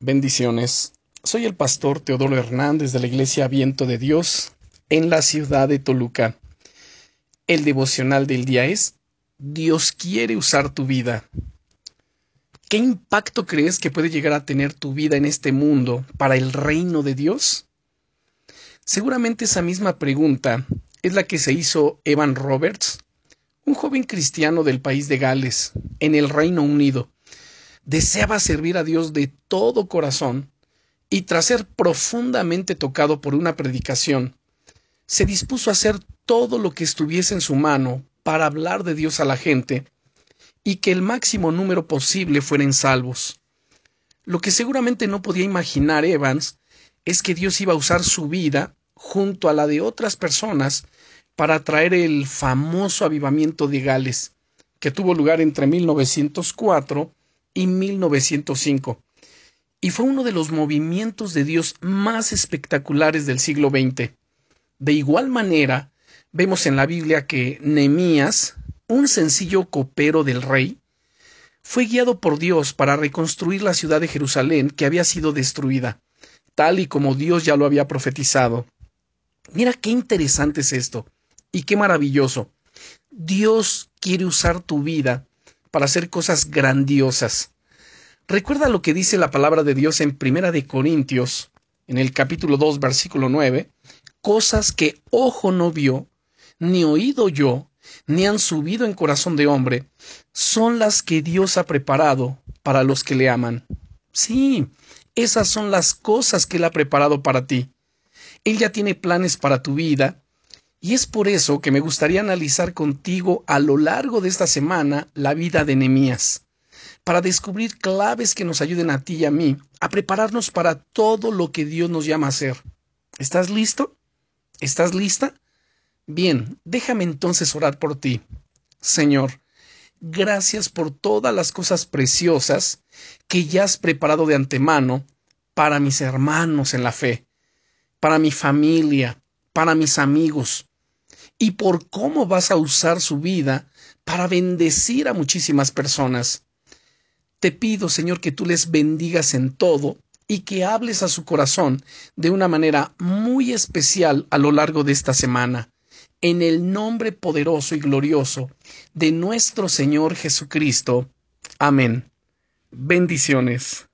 Bendiciones. Soy el pastor Teodoro Hernández de la Iglesia Viento de Dios en la ciudad de Toluca. El devocional del día es Dios quiere usar tu vida. ¿Qué impacto crees que puede llegar a tener tu vida en este mundo para el reino de Dios? Seguramente esa misma pregunta es la que se hizo Evan Roberts, un joven cristiano del país de Gales, en el Reino Unido deseaba servir a Dios de todo corazón y tras ser profundamente tocado por una predicación, se dispuso a hacer todo lo que estuviese en su mano para hablar de Dios a la gente y que el máximo número posible fueran salvos. Lo que seguramente no podía imaginar Evans es que Dios iba a usar su vida junto a la de otras personas para traer el famoso avivamiento de Gales, que tuvo lugar entre 1904 y 1905, y fue uno de los movimientos de Dios más espectaculares del siglo XX. De igual manera, vemos en la Biblia que Nehemías, un sencillo copero del rey, fue guiado por Dios para reconstruir la ciudad de Jerusalén que había sido destruida, tal y como Dios ya lo había profetizado. Mira qué interesante es esto, y qué maravilloso. Dios quiere usar tu vida para hacer cosas grandiosas. Recuerda lo que dice la palabra de Dios en Primera de Corintios, en el capítulo 2, versículo 9, cosas que ojo no vio, ni oído yo, ni han subido en corazón de hombre, son las que Dios ha preparado para los que le aman. Sí, esas son las cosas que Él ha preparado para ti. Él ya tiene planes para tu vida, y es por eso que me gustaría analizar contigo a lo largo de esta semana la vida de Nehemías, para descubrir claves que nos ayuden a ti y a mí a prepararnos para todo lo que Dios nos llama a hacer. ¿Estás listo? ¿Estás lista? Bien, déjame entonces orar por ti. Señor, gracias por todas las cosas preciosas que ya has preparado de antemano para mis hermanos en la fe, para mi familia, para mis amigos y por cómo vas a usar su vida para bendecir a muchísimas personas. Te pido, Señor, que tú les bendigas en todo y que hables a su corazón de una manera muy especial a lo largo de esta semana. En el nombre poderoso y glorioso de nuestro Señor Jesucristo. Amén. Bendiciones.